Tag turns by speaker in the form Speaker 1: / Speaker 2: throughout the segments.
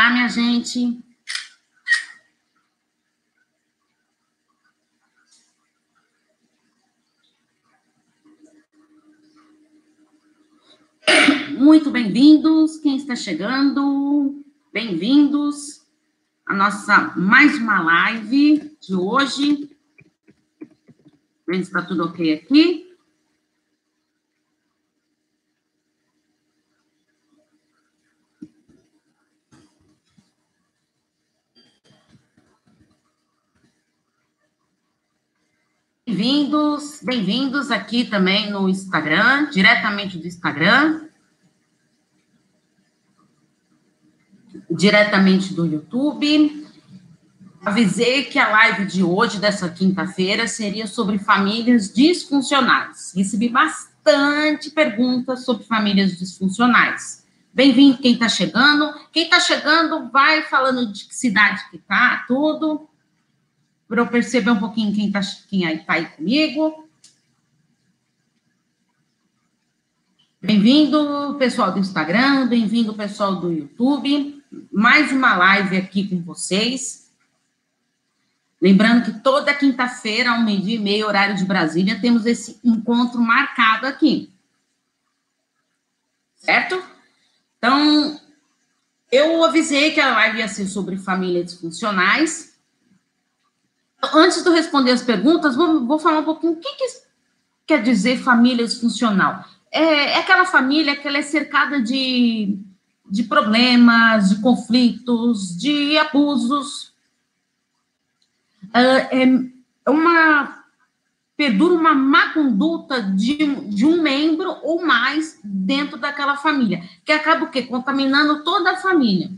Speaker 1: Olá, minha gente. Muito bem-vindos, quem está chegando, bem-vindos à nossa mais uma live de hoje. Vendo se está tudo ok aqui. Bem-vindos, bem-vindos aqui também no Instagram, diretamente do Instagram. Diretamente do YouTube. Avisei que a live de hoje, dessa quinta-feira, seria sobre famílias disfuncionais. Recebi bastante perguntas sobre famílias disfuncionais. Bem-vindo quem está chegando. Quem está chegando, vai falando de que cidade que tá, tudo para eu perceber um pouquinho quem está quem aí, tá aí comigo. Bem-vindo, pessoal do Instagram, bem-vindo, pessoal do YouTube. Mais uma live aqui com vocês. Lembrando que toda quinta-feira, ao meio-dia e meio, horário de Brasília, temos esse encontro marcado aqui. Certo? Então, eu avisei que a live ia ser sobre famílias disfuncionais antes de eu responder as perguntas, vou, vou falar um pouquinho o que, que quer dizer família disfuncional. É, é, aquela família que ela é cercada de, de problemas, de conflitos, de abusos. É, é uma perdura uma má conduta de, de um membro ou mais dentro daquela família, que acaba o quê? Contaminando toda a família.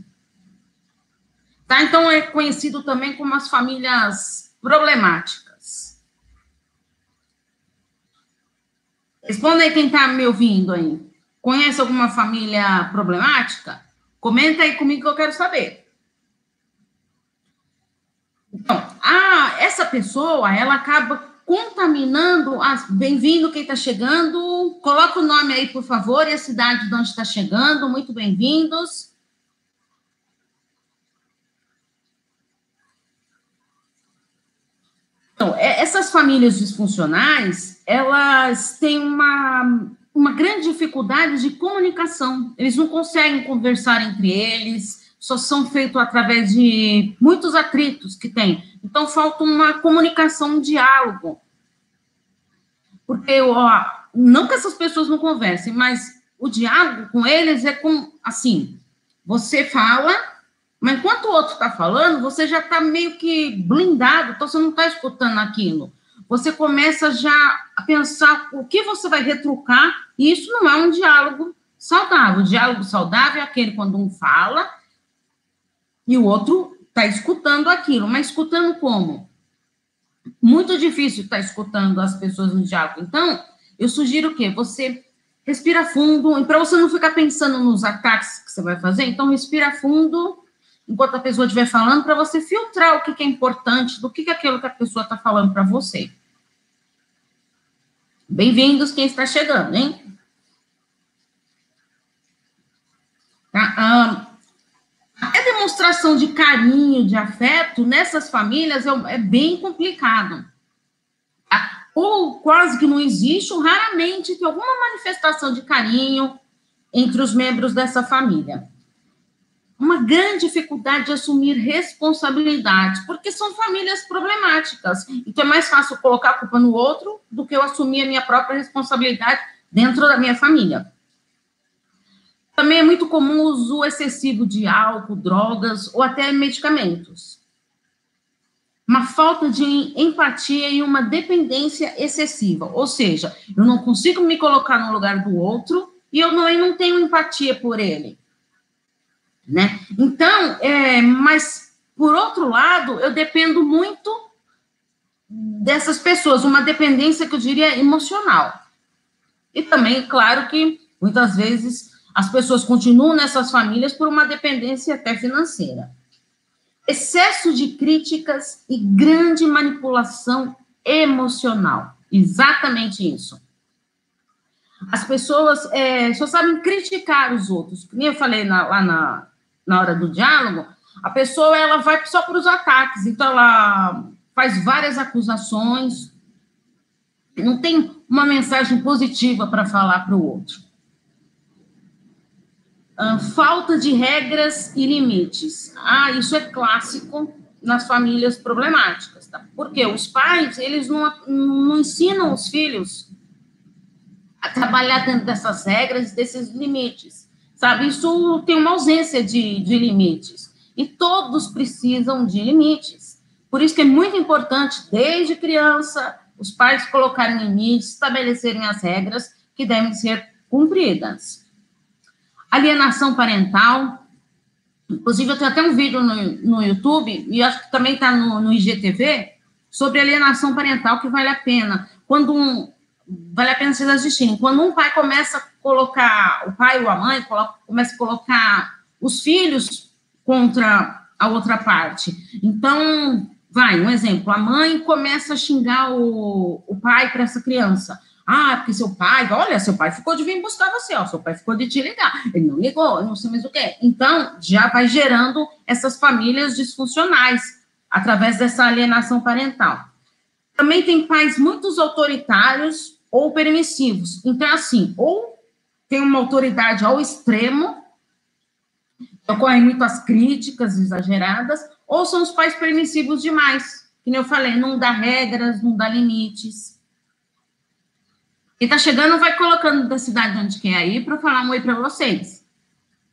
Speaker 1: Tá? Então, é conhecido também como as famílias problemáticas. Responda aí quem está me ouvindo aí. Conhece alguma família problemática? Comenta aí comigo que eu quero saber. Então, a, essa pessoa, ela acaba contaminando. Bem-vindo quem está chegando. Coloca o nome aí, por favor, e a cidade de onde está chegando. Muito bem-vindos. Então, é, essas famílias disfuncionais, elas têm uma, uma grande dificuldade de comunicação. Eles não conseguem conversar entre eles, só são feitos através de muitos atritos que tem. Então, falta uma comunicação, um diálogo. Porque, ó, não que essas pessoas não conversem, mas o diálogo com eles é com, assim, você fala, mas enquanto o outro está falando, você já está meio que blindado, então você não está escutando aquilo. Você começa já a pensar o que você vai retrucar, e isso não é um diálogo saudável. O diálogo saudável é aquele quando um fala e o outro está escutando aquilo, mas escutando como? Muito difícil estar tá escutando as pessoas no diálogo. Então, eu sugiro o quê? Você respira fundo, e para você não ficar pensando nos ataques que você vai fazer, então respira fundo enquanto a pessoa estiver falando, para você filtrar o que, que, é importante, do que, que é aquilo que a pessoa está falando para você. Bem-vindos quem está chegando, hein? Tá? Ah, a demonstração de carinho, de afeto nessas famílias é, é bem complicado. Tá? Ou quase que não existe, ou raramente tem alguma manifestação de carinho entre os membros dessa família uma grande dificuldade de assumir responsabilidade, porque são famílias problemáticas. Então é mais fácil colocar a culpa no outro do que eu assumir a minha própria responsabilidade dentro da minha família. Também é muito comum o uso excessivo de álcool, drogas ou até medicamentos. Uma falta de empatia e uma dependência excessiva, ou seja, eu não consigo me colocar no lugar do outro e eu não, eu não tenho empatia por ele né? Então, é, mas por outro lado, eu dependo muito dessas pessoas, uma dependência que eu diria emocional. E também, claro que muitas vezes as pessoas continuam nessas famílias por uma dependência até financeira. Excesso de críticas e grande manipulação emocional. Exatamente isso. As pessoas é, só sabem criticar os outros. Como eu falei na, lá na, na hora do diálogo, a pessoa ela vai só para os ataques, então ela faz várias acusações, não tem uma mensagem positiva para falar para o outro. Uh, falta de regras e limites. Ah, isso é clássico nas famílias problemáticas, tá? Porque os pais, eles não, não ensinam os filhos a trabalhar dentro dessas regras, desses limites, sabe? Isso tem uma ausência de, de limites. E todos precisam de limites. Por isso que é muito importante, desde criança, os pais colocarem limites, estabelecerem as regras que devem ser cumpridas. Alienação parental. Inclusive, eu tenho até um vídeo no, no YouTube, e acho que também está no, no IGTV, sobre alienação parental, que vale a pena. Quando um, vale a pena vocês assistirem. Quando um pai começa a colocar, o pai ou a mãe coloca, começa a colocar os filhos contra a outra parte. Então, vai, um exemplo, a mãe começa a xingar o, o pai para essa criança. Ah, porque seu pai, olha, seu pai ficou de vir buscar você, ó, seu pai ficou de te ligar, ele não ligou, não sei mais o que. Então, já vai gerando essas famílias disfuncionais através dessa alienação parental. Também tem pais muito autoritários ou permissivos. Então, assim, ou tem uma autoridade ao extremo, ocorrem muito as críticas exageradas, ou são os pais permissivos demais. Como eu falei, não dá regras, não dá limites. Quem está chegando vai colocando da cidade onde quer ir para falar um oi para vocês.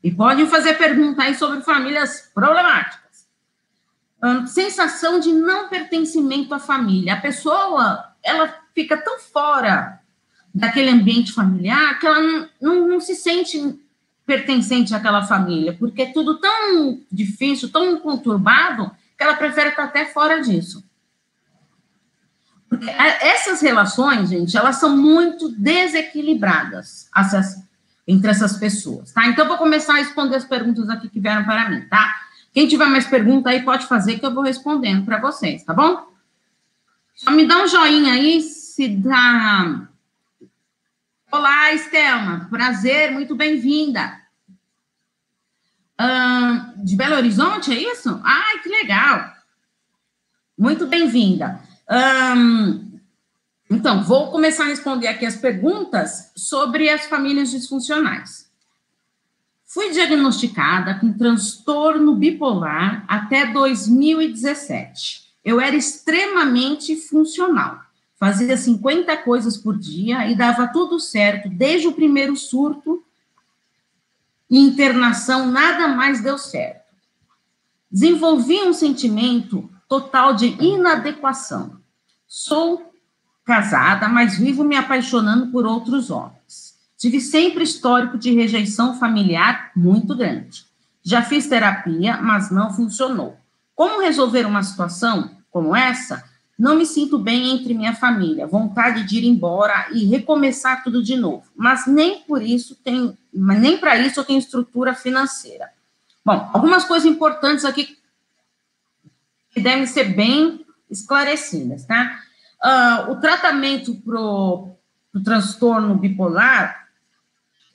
Speaker 1: E podem fazer pergunta aí sobre famílias problemáticas sensação de não pertencimento à família. A pessoa, ela fica tão fora daquele ambiente familiar que ela não, não, não se sente pertencente àquela família, porque é tudo tão difícil, tão conturbado, que ela prefere estar até fora disso. Porque essas relações, gente, elas são muito desequilibradas essas, entre essas pessoas, tá? Então, vou começar a responder as perguntas aqui que vieram para mim, tá? Quem tiver mais pergunta aí, pode fazer que eu vou respondendo para vocês, tá bom? Só me dá um joinha aí se dá. Olá, Estelma. Prazer, muito bem-vinda. De Belo Horizonte, é isso? Ai, que legal. Muito bem-vinda. Então, vou começar a responder aqui as perguntas sobre as famílias disfuncionais. Fui diagnosticada com transtorno bipolar até 2017. Eu era extremamente funcional. Fazia 50 coisas por dia e dava tudo certo desde o primeiro surto. Internação, nada mais deu certo. Desenvolvi um sentimento total de inadequação. Sou casada, mas vivo me apaixonando por outros homens. Tive sempre histórico de rejeição familiar muito grande. Já fiz terapia, mas não funcionou. Como resolver uma situação como essa? Não me sinto bem entre minha família, vontade de ir embora e recomeçar tudo de novo. Mas nem por isso tem, nem para isso eu tenho estrutura financeira. Bom, algumas coisas importantes aqui que devem ser bem esclarecidas, tá? Uh, o tratamento para o transtorno bipolar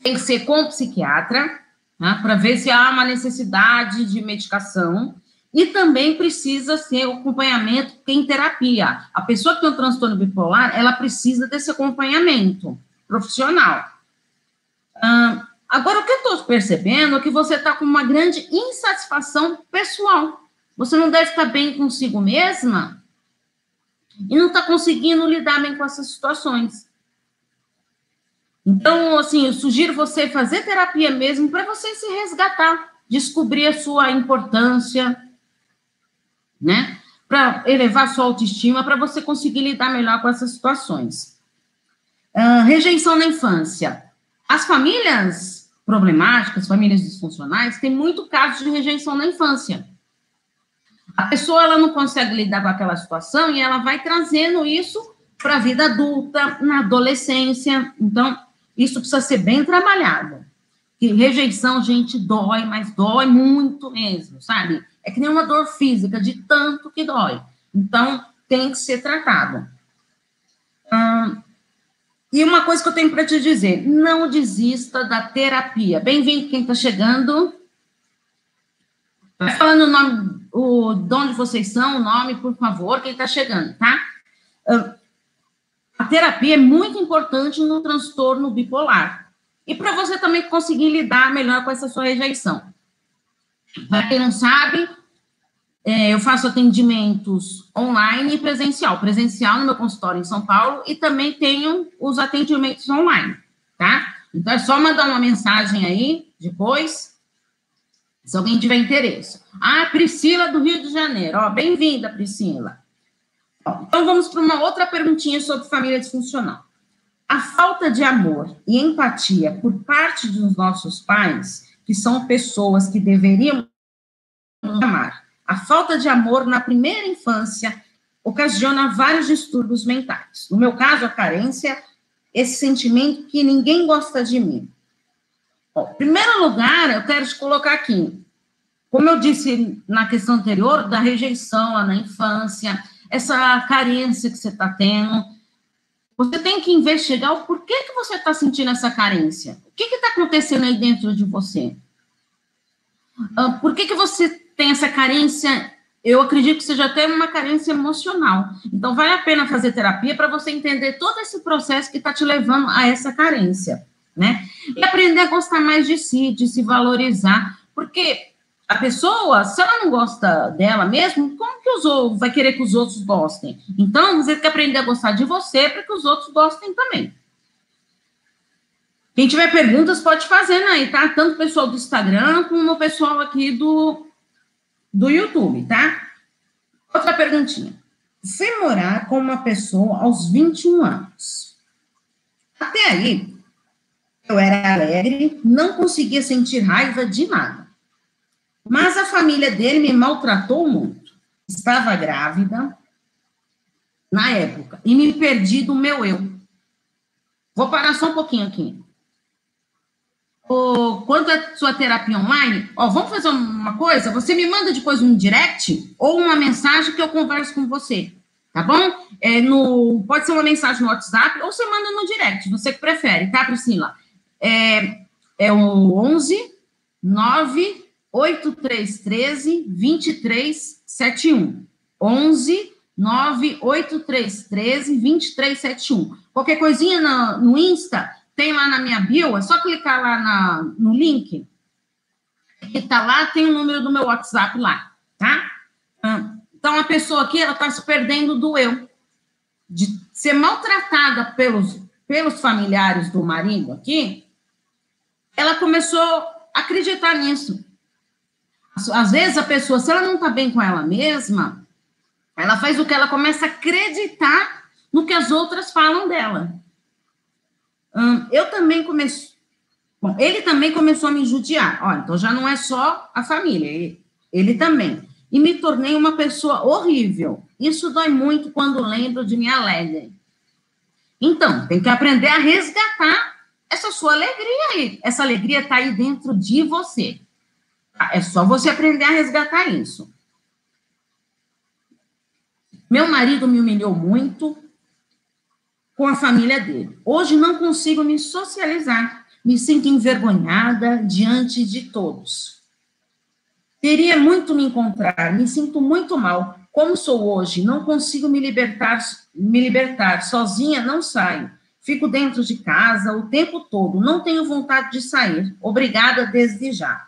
Speaker 1: tem que ser com o psiquiatra, né, para ver se há uma necessidade de medicação, e também precisa ser o acompanhamento em terapia. A pessoa que tem um transtorno bipolar, ela precisa desse acompanhamento profissional. Ah, agora, o que eu estou percebendo é que você está com uma grande insatisfação pessoal. Você não deve estar bem consigo mesma e não está conseguindo lidar bem com essas situações. Então, assim, eu sugiro você fazer terapia mesmo para você se resgatar, descobrir a sua importância, né? Para elevar sua autoestima, para você conseguir lidar melhor com essas situações. Uh, rejeição na infância. As famílias problemáticas, famílias disfuncionais, têm muito caso de rejeição na infância. A pessoa ela não consegue lidar com aquela situação e ela vai trazendo isso para a vida adulta, na adolescência. Então, isso precisa ser bem trabalhado. Que rejeição, gente, dói, mas dói muito mesmo, sabe? É que nem uma dor física, de tanto que dói. Então, tem que ser tratado. Hum, e uma coisa que eu tenho para te dizer: não desista da terapia. Bem-vindo quem está chegando. Vai falando o nome, o, de onde vocês são, o nome, por favor, quem está chegando, tá? A terapia é muito importante no transtorno bipolar. E para você também conseguir lidar melhor com essa sua rejeição. Para quem não sabe, é, eu faço atendimentos online e presencial. Presencial no meu consultório em São Paulo e também tenho os atendimentos online, tá? Então é só mandar uma mensagem aí depois se alguém tiver interesse. Ah, Priscila do Rio de Janeiro. Ó, bem-vinda, Priscila. Então vamos para uma outra perguntinha sobre família disfuncional. A falta de amor e empatia por parte dos nossos pais, que são pessoas que deveriam amar, a falta de amor na primeira infância ocasiona vários distúrbios mentais. No meu caso, a carência, esse sentimento que ninguém gosta de mim. Bom, em primeiro lugar, eu quero te colocar aqui, como eu disse na questão anterior, da rejeição lá na infância, essa carência que você está tendo, você tem que investigar o porquê que você está sentindo essa carência. O que está acontecendo aí dentro de você? Uh, por que, que você tem essa carência? Eu acredito que seja até uma carência emocional. Então, vale a pena fazer terapia para você entender todo esse processo que está te levando a essa carência né? E aprender a gostar mais de si, de se valorizar, porque a pessoa, se ela não gosta dela mesmo, como que os outros vai querer que os outros gostem? Então, você tem que aprender a gostar de você para que os outros gostem também. Quem tiver perguntas, pode fazer aí, tá? Tanto o pessoal do Instagram como o pessoal aqui do, do YouTube, tá? Outra perguntinha. Fui morar com uma pessoa aos 21 anos. Até aí, eu era alegre, não conseguia sentir raiva de nada. Mas a família dele me maltratou muito. Estava grávida na época e me perdi do meu eu. Vou parar só um pouquinho aqui. O, quanto à sua terapia online, ó, vamos fazer uma coisa? Você me manda depois um direct ou uma mensagem que eu converso com você, tá bom? É no, pode ser uma mensagem no WhatsApp ou você manda no direct, você que prefere, tá, Priscila? é, é o 11 9 8313 2371. 11 98313 2371. Qualquer coisinha no, no Insta, tem lá na minha bio, é só clicar lá na, no link. Que tá lá, tem o número do meu WhatsApp lá, tá? Ah, então, a pessoa aqui, ela tá se perdendo do eu. De ser maltratada pelos, pelos familiares do marido aqui, ela começou a acreditar nisso. Às vezes a pessoa, se ela não está bem com ela mesma, ela faz o que ela começa a acreditar no que as outras falam dela. Hum, eu também comecei. Bom, ele também começou a me judiar. Olha, então já não é só a família, ele, ele também. E me tornei uma pessoa horrível. Isso dói muito quando lembro de minha alegre. Então, tem que aprender a resgatar essa sua alegria aí. Essa alegria está aí dentro de você. É só você aprender a resgatar isso. Meu marido me humilhou muito com a família dele. Hoje não consigo me socializar. Me sinto envergonhada diante de todos. Queria muito me encontrar, me sinto muito mal. Como sou hoje, não consigo me libertar, me libertar. Sozinha não saio. Fico dentro de casa o tempo todo, não tenho vontade de sair. Obrigada desde já.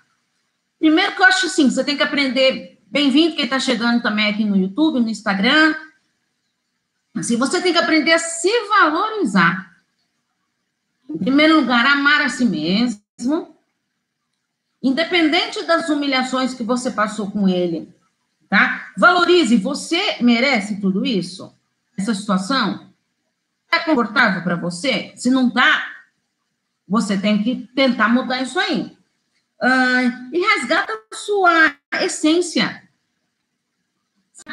Speaker 1: Primeiro que eu acho assim, você tem que aprender. Bem-vindo quem está chegando também aqui no YouTube, no Instagram. Assim, você tem que aprender a se valorizar. Em primeiro lugar, amar a si mesmo. Independente das humilhações que você passou com ele, tá? Valorize, você merece tudo isso? Essa situação? É confortável para você? Se não tá, você tem que tentar mudar isso aí. Uh, e resgata a sua essência.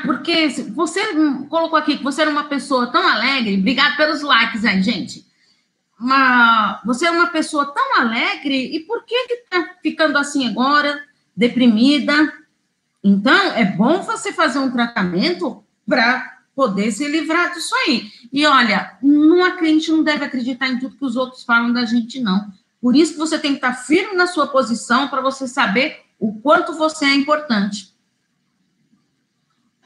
Speaker 1: Porque você colocou aqui que você era uma pessoa tão alegre, obrigado pelos likes aí, gente. Você é uma pessoa tão alegre, e por que que tá ficando assim agora, deprimida? Então, é bom você fazer um tratamento para poder se livrar disso aí. E olha, não, a gente não deve acreditar em tudo que os outros falam da gente, não. Por isso que você tem que estar firme na sua posição para você saber o quanto você é importante.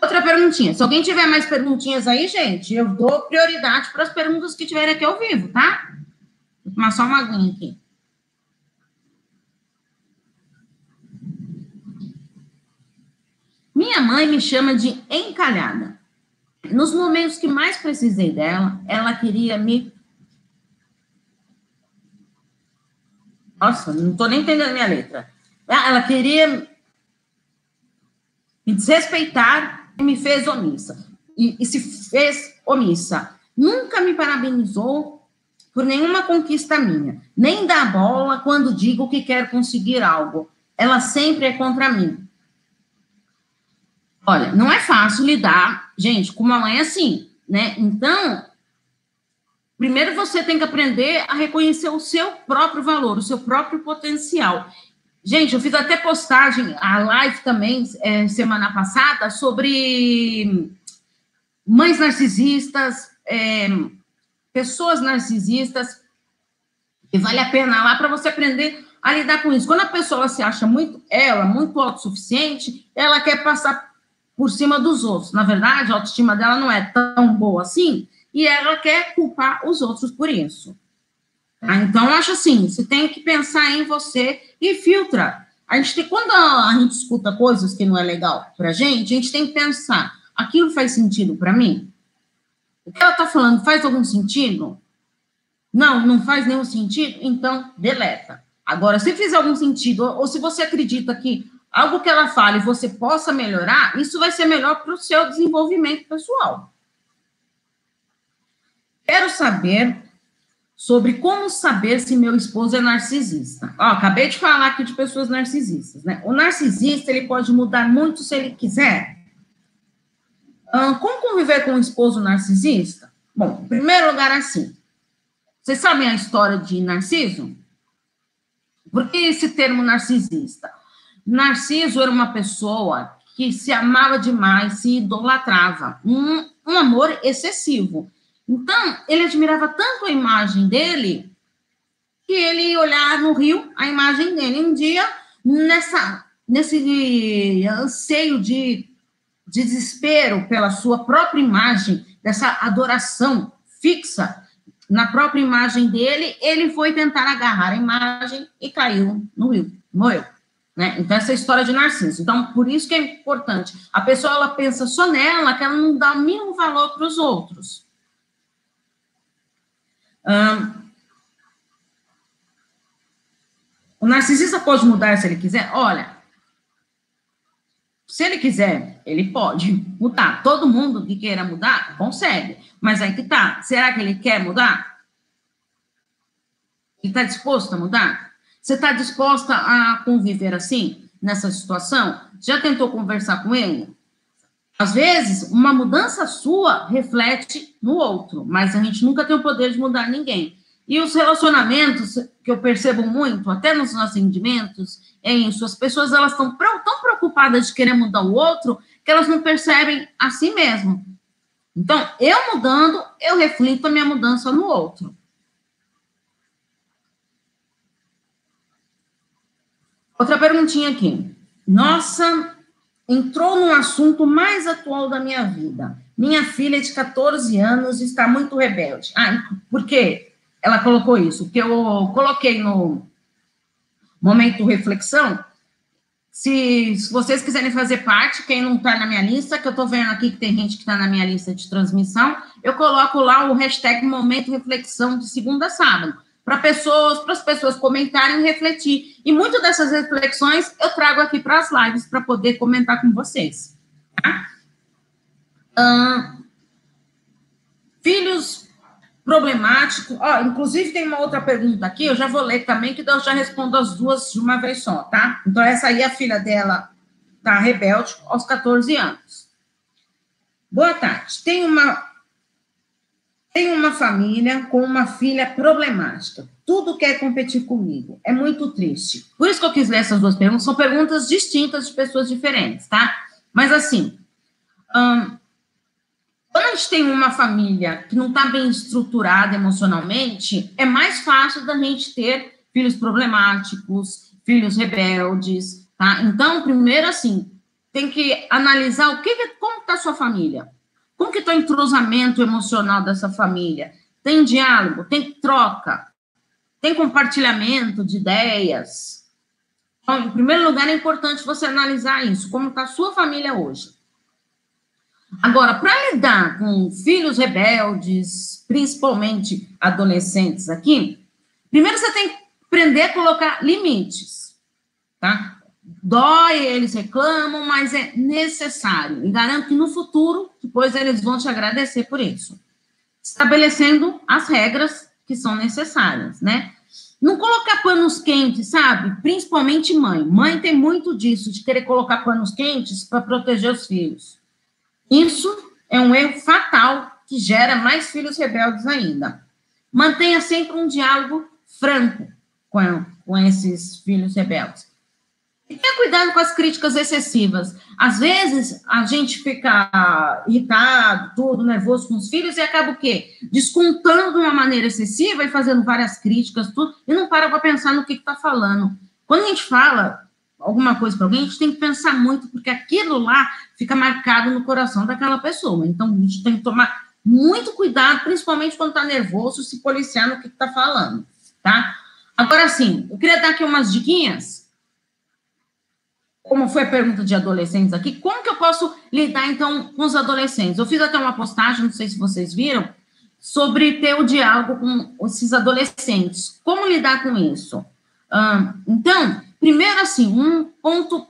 Speaker 1: Outra perguntinha. Se alguém tiver mais perguntinhas aí, gente, eu dou prioridade para as perguntas que tiverem aqui ao vivo, tá? Vou tomar só uma aguinha aqui. Minha mãe me chama de encalhada. Nos momentos que mais precisei dela, ela queria me. Nossa, não estou nem entendendo minha letra. Ela queria me desrespeitar e me fez omissa. E, e se fez omissa. Nunca me parabenizou por nenhuma conquista minha, nem dá bola quando digo que quero conseguir algo. Ela sempre é contra mim. Olha, não é fácil lidar, gente, com uma mãe assim, né? Então, primeiro você tem que aprender a reconhecer o seu próprio valor, o seu próprio potencial. Gente, eu fiz até postagem, a live também, é, semana passada, sobre mães narcisistas, é, pessoas narcisistas, e vale a pena lá para você aprender a lidar com isso. Quando a pessoa se acha muito, ela, muito autossuficiente, ela quer passar por cima dos outros. Na verdade, a autoestima dela não é tão boa assim, e ela quer culpar os outros por isso. Tá? Então, eu acho assim, você tem que pensar em você e filtra. A gente tem, quando a, gente escuta coisas que não é legal pra gente, a gente tem que pensar, aquilo faz sentido para mim? O que ela tá falando faz algum sentido? Não, não faz nenhum sentido? Então, deleta. Agora, se fizer algum sentido, ou, ou se você acredita que algo que ela fale você possa melhorar, isso vai ser melhor para o seu desenvolvimento pessoal. Quero saber sobre como saber se meu esposo é narcisista. Ó, acabei de falar aqui de pessoas narcisistas, né? O narcisista, ele pode mudar muito se ele quiser. como conviver com um esposo narcisista? Bom, em primeiro lugar, assim, vocês sabem a história de Narciso? Por que esse termo narcisista? Narciso era uma pessoa que se amava demais, se idolatrava, um, um amor excessivo. Então, ele admirava tanto a imagem dele que ele olhava no rio a imagem dele. Um dia, nessa, nesse anseio de, de desespero pela sua própria imagem, dessa adoração fixa na própria imagem dele, ele foi tentar agarrar a imagem e caiu no rio, morreu. Né? Então, essa é história de Narciso. Então, por isso que é importante. A pessoa, ela pensa só nela, que ela não dá o mínimo valor para os outros. O narcisista pode mudar se ele quiser? Olha, se ele quiser, ele pode mudar. Todo mundo que queira mudar, consegue. Mas aí que tá. Será que ele quer mudar? Ele está disposto a mudar? Você está disposta a conviver assim, nessa situação? Já tentou conversar com ele? Às vezes, uma mudança sua reflete no outro, mas a gente nunca tem o poder de mudar ninguém. E os relacionamentos, que eu percebo muito, até nos nossos atendimentos, é isso. As pessoas elas estão tão preocupadas de querer mudar o outro que elas não percebem a si mesmo. Então, eu mudando, eu reflito a minha mudança no outro. Outra perguntinha aqui. Nossa, entrou no assunto mais atual da minha vida. Minha filha de 14 anos está muito rebelde. Ah, por quê? Ela colocou isso. Porque eu coloquei no momento reflexão. Se, se vocês quiserem fazer parte, quem não está na minha lista, que eu estou vendo aqui que tem gente que está na minha lista de transmissão, eu coloco lá o hashtag Momento Reflexão de segunda a sábado para pessoas, para as pessoas comentarem e refletir. E muitas dessas reflexões eu trago aqui para as lives para poder comentar com vocês. Tá? filhos problemáticos. Ó, inclusive tem uma outra pergunta aqui, eu já vou ler também, que eu já respondo as duas de uma vez só, tá? Então, essa aí, a filha dela tá rebelde aos 14 anos. Boa tarde. Tem uma tenho uma família com uma filha problemática. Tudo quer competir comigo. É muito triste. Por isso que eu quis ler essas duas perguntas. São perguntas distintas de pessoas diferentes, tá? Mas assim, hum, quando a gente tem uma família que não está bem estruturada emocionalmente, é mais fácil da gente ter filhos problemáticos, filhos rebeldes, tá? Então, primeiro, assim, tem que analisar o que, como está sua família, como que está o entrosamento emocional dessa família, tem diálogo, tem troca, tem compartilhamento de ideias. Então, em primeiro lugar, é importante você analisar isso, como está a sua família hoje. Agora, para lidar com filhos rebeldes, principalmente adolescentes aqui, primeiro você tem que aprender a colocar limites, tá? Dói, eles reclamam, mas é necessário. E garanto que no futuro, depois eles vão te agradecer por isso. Estabelecendo as regras que são necessárias, né? Não colocar panos quentes, sabe? Principalmente mãe. Mãe tem muito disso, de querer colocar panos quentes para proteger os filhos. Isso é um erro fatal que gera mais filhos rebeldes ainda. Mantenha sempre um diálogo franco com, com esses filhos rebeldes. Tenha cuidado com as críticas excessivas. Às vezes, a gente fica irritado, tudo, nervoso com os filhos e acaba o quê? Descontando de uma maneira excessiva e fazendo várias críticas, tudo, e não para para pensar no que está falando. Quando a gente fala alguma coisa para alguém, a gente tem que pensar muito, porque aquilo lá fica marcado no coração daquela pessoa. Então, a gente tem que tomar muito cuidado, principalmente quando está nervoso, se policiar no que está falando, tá? Agora, sim, eu queria dar aqui umas diquinhas. Como foi a pergunta de adolescentes aqui, como que eu posso lidar, então, com os adolescentes? Eu fiz até uma postagem, não sei se vocês viram, sobre ter o diálogo com esses adolescentes. Como lidar com isso? então, primeiro, assim, um ponto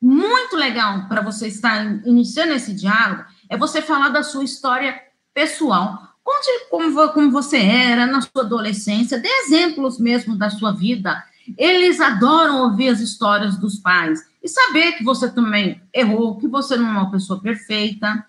Speaker 1: muito legal para você estar iniciando esse diálogo é você falar da sua história pessoal. Conte como, como você era na sua adolescência, dê exemplos mesmo da sua vida. Eles adoram ouvir as histórias dos pais e saber que você também errou, que você não é uma pessoa perfeita.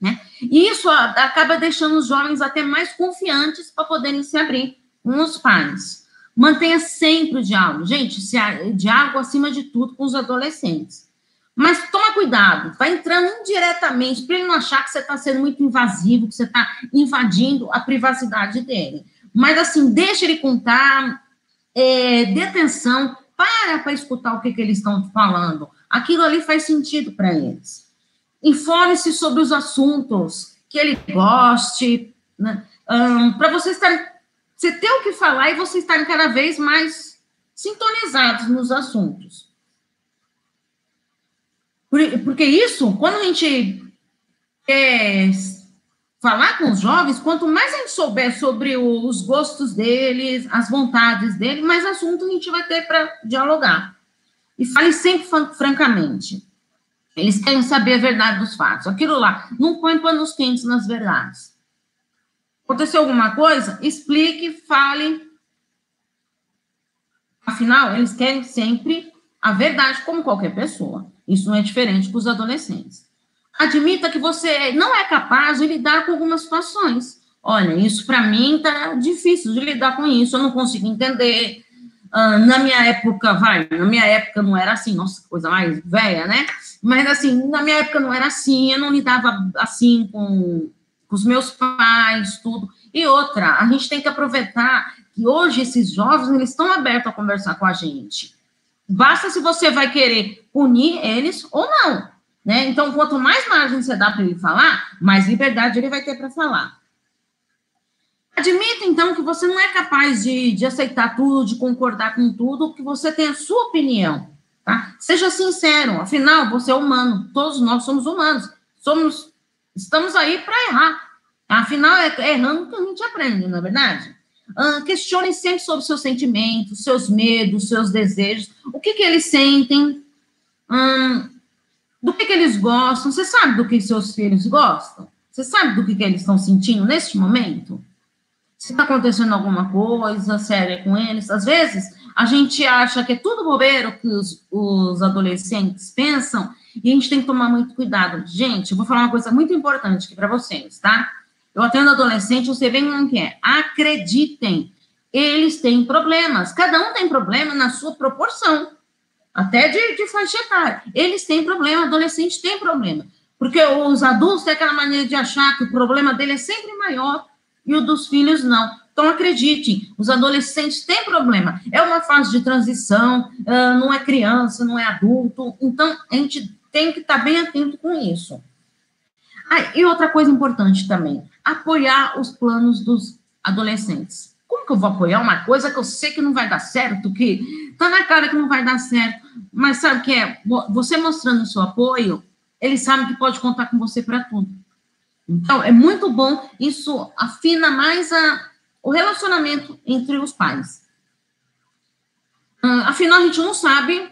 Speaker 1: Né? E isso acaba deixando os jovens até mais confiantes para poderem se abrir com os pais. Mantenha sempre o diálogo. Gente, se, diálogo acima de tudo com os adolescentes. Mas toma cuidado, vai entrando indiretamente, para ele não achar que você está sendo muito invasivo, que você está invadindo a privacidade dele. Mas, assim, deixa ele contar, é, dê atenção, para para escutar o que, que eles estão falando. Aquilo ali faz sentido para eles. Informe-se sobre os assuntos que ele goste, né? um, para você estar você ter o que falar e você estar cada vez mais sintonizados nos assuntos. Porque isso, quando a gente quer falar com os jovens, quanto mais a gente souber sobre os gostos deles, as vontades deles, mais assunto a gente vai ter para dialogar. E fale sempre francamente. Eles querem saber a verdade dos fatos. Aquilo lá, não põe panos quentes nas verdades. Aconteceu alguma coisa? Explique, fale. Afinal, eles querem sempre a verdade, como qualquer pessoa. Isso não é diferente para os adolescentes. Admita que você não é capaz de lidar com algumas situações. Olha, isso para mim está difícil de lidar com isso, eu não consigo entender. Uh, na minha época, vai, na minha época não era assim, nossa, coisa mais velha, né? Mas assim, na minha época não era assim, eu não lidava assim com com os meus pais, tudo. E outra, a gente tem que aproveitar que hoje esses jovens eles estão abertos a conversar com a gente. Basta se você vai querer punir eles ou não. Né? Então, quanto mais margem você dá para ele falar, mais liberdade ele vai ter para falar. Admita, então, que você não é capaz de, de aceitar tudo, de concordar com tudo, que você tem a sua opinião. Tá? Seja sincero, afinal, você é humano, todos nós somos humanos, somos Estamos aí para errar. Afinal, é errando que a gente aprende, não é verdade? Uh, questione sempre sobre seus sentimentos, seus medos, seus desejos, o que, que eles sentem, hum, do que, que eles gostam. Você sabe do que seus filhos gostam? Você sabe do que, que eles estão sentindo neste momento? Se está acontecendo alguma coisa séria com eles, às vezes a gente acha que é tudo bobeiro que os, os adolescentes pensam e a gente tem que tomar muito cuidado. Gente, eu vou falar uma coisa muito importante aqui para vocês, tá? Eu atendo adolescente, você vê o que é. Acreditem, eles têm problemas. Cada um tem problema na sua proporção, até de, de faixa etária. Eles têm problema, adolescente tem problema. Porque os adultos têm aquela maneira de achar que o problema dele é sempre maior e o dos filhos não. Então, acreditem, os adolescentes têm problema. É uma fase de transição, uh, não é criança, não é adulto. Então, a gente tem que estar bem atento com isso. Ah, e outra coisa importante também, apoiar os planos dos adolescentes. Como que eu vou apoiar uma coisa que eu sei que não vai dar certo, que tá na cara que não vai dar certo, mas sabe o que é? Você mostrando o seu apoio, eles sabem que pode contar com você para tudo. Então, é muito bom, isso afina mais a, o relacionamento entre os pais. Uh, afinal, a gente não sabe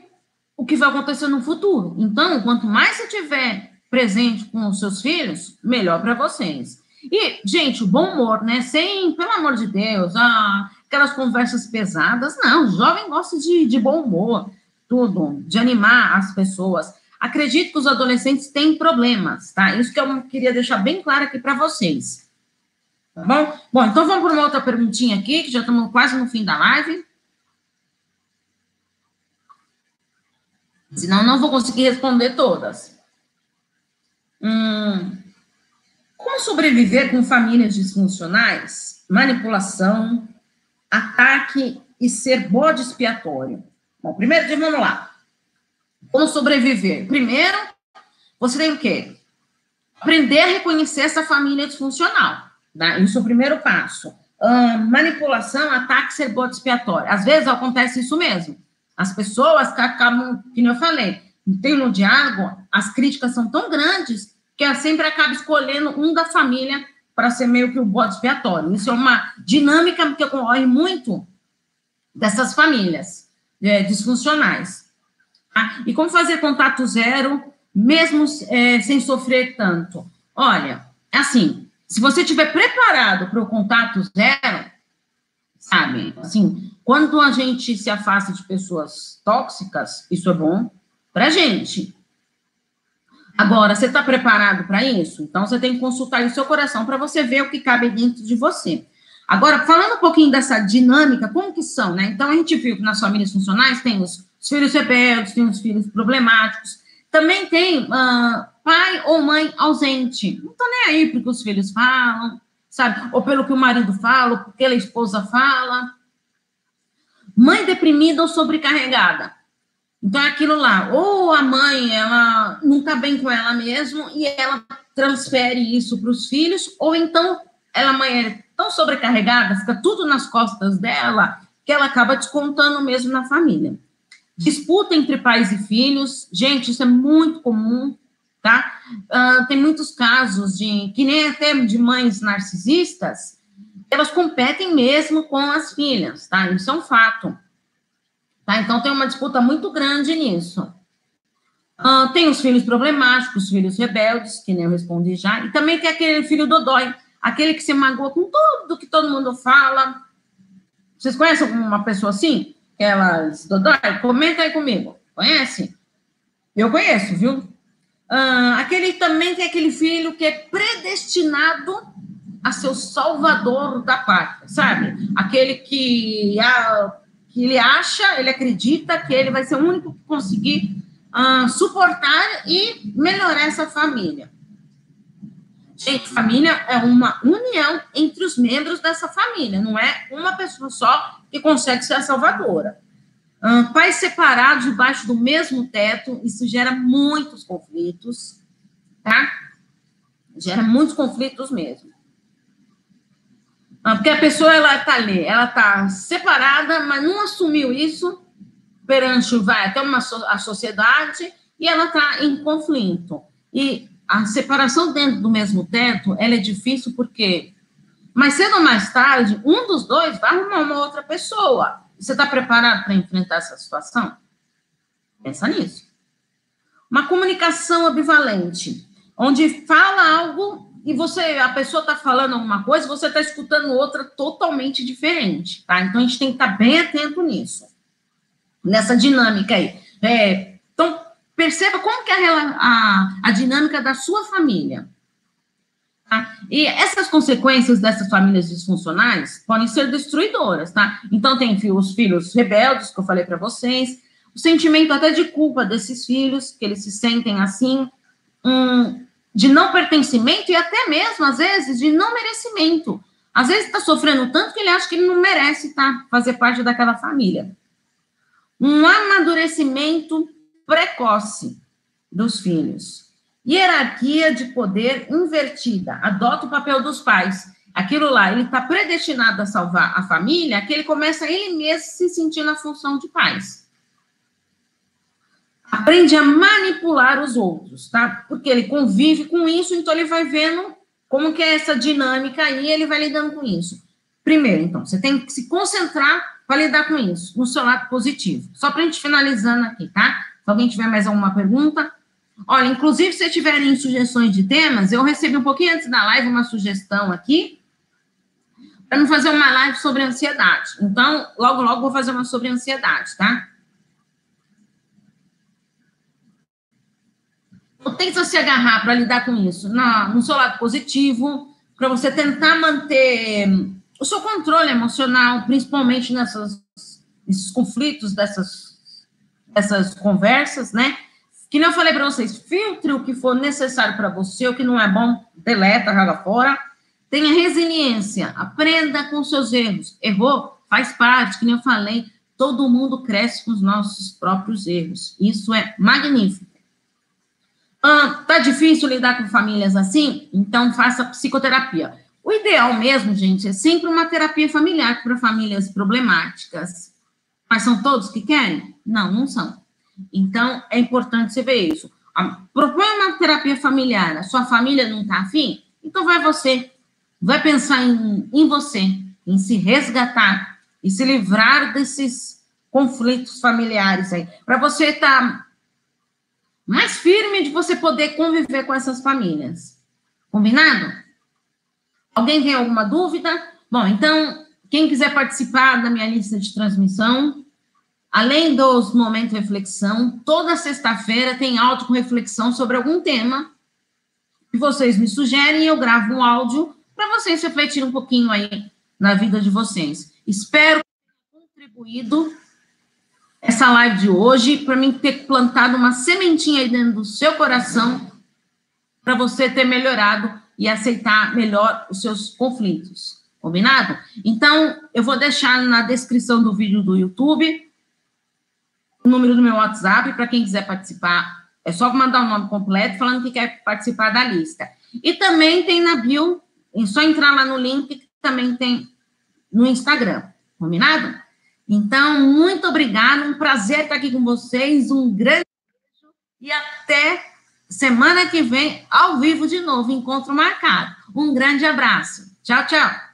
Speaker 1: o que vai acontecer no futuro. Então, quanto mais você tiver presente com os seus filhos, melhor para vocês. E, gente, o bom humor, né? Sem, pelo amor de Deus, ah, aquelas conversas pesadas. Não, o jovem gosta de, de bom humor, tudo, de animar as pessoas. Acredito que os adolescentes têm problemas, tá? Isso que eu queria deixar bem claro aqui para vocês. Tá bom? Bom, então vamos para uma outra perguntinha aqui, que já estamos quase no fim da live. Senão não vou conseguir responder todas. Hum, como sobreviver com famílias disfuncionais? Manipulação, ataque e ser bode expiatório. Bom, primeiro, vamos lá. Como sobreviver? Primeiro, você tem o quê? Aprender a reconhecer essa família disfuncional. Tá? Isso é o primeiro passo. manipulação, ataque, ser bode expiatório. Às vezes acontece isso mesmo. As pessoas que acabam, como eu falei, tem no diálogo, as críticas são tão grandes que sempre acaba escolhendo um da família para ser meio que o bode expiatório. Isso é uma dinâmica que ocorre muito dessas famílias é, disfuncionais. Tá? E como fazer contato zero, mesmo é, sem sofrer tanto? Olha, assim, se você estiver preparado para o contato zero, sabe, assim, quando a gente se afasta de pessoas tóxicas, isso é bom para a gente. Agora, você está preparado para isso? Então, você tem que consultar o seu coração para você ver o que cabe dentro de você. Agora, falando um pouquinho dessa dinâmica, como que são, né? Então, a gente viu que nas famílias funcionais tem os, os filhos rebeldes, tem os filhos problemáticos, também tem uh, pai ou mãe ausente. Não está nem aí porque os filhos falam, sabe? Ou pelo que o marido fala, ou porque a esposa fala. Mãe deprimida ou sobrecarregada. Então, aquilo lá, ou a mãe, ela não está bem com ela mesma e ela transfere isso para os filhos, ou então ela, mãe, é tão sobrecarregada, fica tudo nas costas dela, que ela acaba descontando mesmo na família. Disputa entre pais e filhos, gente, isso é muito comum, tá? Uh, tem muitos casos de, que nem até de mães narcisistas, elas competem mesmo com as filhas, tá? Isso é um fato. Tá? Então, tem uma disputa muito grande nisso. Uh, tem os filhos problemáticos, os filhos rebeldes, que nem eu respondi já, e também tem aquele filho dodói, aquele que se magoa com tudo que todo mundo fala. Vocês conhecem uma pessoa assim? Elas, dodói? Comenta aí comigo. Conhece? Eu conheço, viu? Uh, aquele também tem aquele filho que é predestinado a ser o salvador da pátria, sabe? Aquele que ah, que ele acha, ele acredita que ele vai ser o único que conseguir uh, suportar e melhorar essa família. Gente, família é uma união entre os membros dessa família, não é uma pessoa só que consegue ser a salvadora. Uh, pais separados debaixo do mesmo teto, isso gera muitos conflitos, tá? Gera muitos conflitos mesmo. Ah, porque a pessoa ela está ali, ela está separada, mas não assumiu isso perante vai até uma a sociedade e ela está em conflito. E a separação dentro do mesmo teto, ela é difícil porque mais cedo ou mais tarde, um dos dois vai arrumar uma outra pessoa. Você está preparado para enfrentar essa situação? Pensa nisso. Uma comunicação ambivalente, onde fala algo e você, a pessoa está falando alguma coisa, você está escutando outra totalmente diferente, tá? Então a gente tem que estar tá bem atento nisso, nessa dinâmica aí. É, então, perceba como que é a, a, a dinâmica da sua família. Tá? E essas consequências dessas famílias disfuncionais podem ser destruidoras, tá? Então, tem os filhos rebeldes, que eu falei para vocês, o sentimento até de culpa desses filhos, que eles se sentem assim, um, de não pertencimento e até mesmo, às vezes, de não merecimento. Às vezes está sofrendo tanto que ele acha que ele não merece tá, fazer parte daquela família. Um amadurecimento precoce dos filhos. Hierarquia de poder invertida. Adota o papel dos pais. Aquilo lá, ele está predestinado a salvar a família, que ele começa ele mesmo se sentir na função de pais. Aprende a manipular os outros, tá? Porque ele convive com isso, então ele vai vendo como que é essa dinâmica aí, ele vai lidando com isso. Primeiro, então, você tem que se concentrar para lidar com isso, no seu lado positivo. Só para a gente finalizando aqui, tá? Se alguém tiver mais alguma pergunta. Olha, inclusive, se tiverem sugestões de temas, eu recebi um pouquinho antes da live uma sugestão aqui, para não fazer uma live sobre ansiedade. Então, logo, logo vou fazer uma sobre ansiedade, tá? Tenta se agarrar para lidar com isso no seu lado positivo, para você tentar manter o seu controle emocional, principalmente nessas, nesses conflitos, dessas, dessas conversas, né? Que nem eu falei para vocês, filtre o que for necessário para você, o que não é bom, deleta, joga fora. Tenha resiliência, aprenda com seus erros. Errou? Faz parte, que nem eu falei, todo mundo cresce com os nossos próprios erros. Isso é magnífico. Ah, tá difícil lidar com famílias assim? Então faça psicoterapia. O ideal mesmo, gente, é sempre uma terapia familiar para famílias problemáticas. Mas são todos que querem? Não, não são. Então, é importante você ver isso. Propõe uma terapia familiar, a sua família não está afim? Então vai você. Vai pensar em, em você, em se resgatar e se livrar desses conflitos familiares aí. Para você estar tá mais firme de você poder conviver com essas famílias. Combinado? Alguém tem alguma dúvida? Bom, então, quem quiser participar da minha lista de transmissão, além dos momentos de reflexão, toda sexta-feira tem áudio com reflexão sobre algum tema que vocês me sugerem eu gravo um áudio para vocês refletirem um pouquinho aí na vida de vocês. Espero ter contribuído essa live de hoje, para mim ter plantado uma sementinha aí dentro do seu coração, para você ter melhorado e aceitar melhor os seus conflitos. Combinado? Então, eu vou deixar na descrição do vídeo do YouTube o número do meu WhatsApp para quem quiser participar. É só mandar o nome completo falando que quer participar da lista. E também tem na bio, é só entrar lá no link que também tem no Instagram. Combinado? Então, muito obrigada, um prazer estar aqui com vocês, um grande beijo e até semana que vem, ao vivo de novo, encontro marcado. Um grande abraço. Tchau, tchau.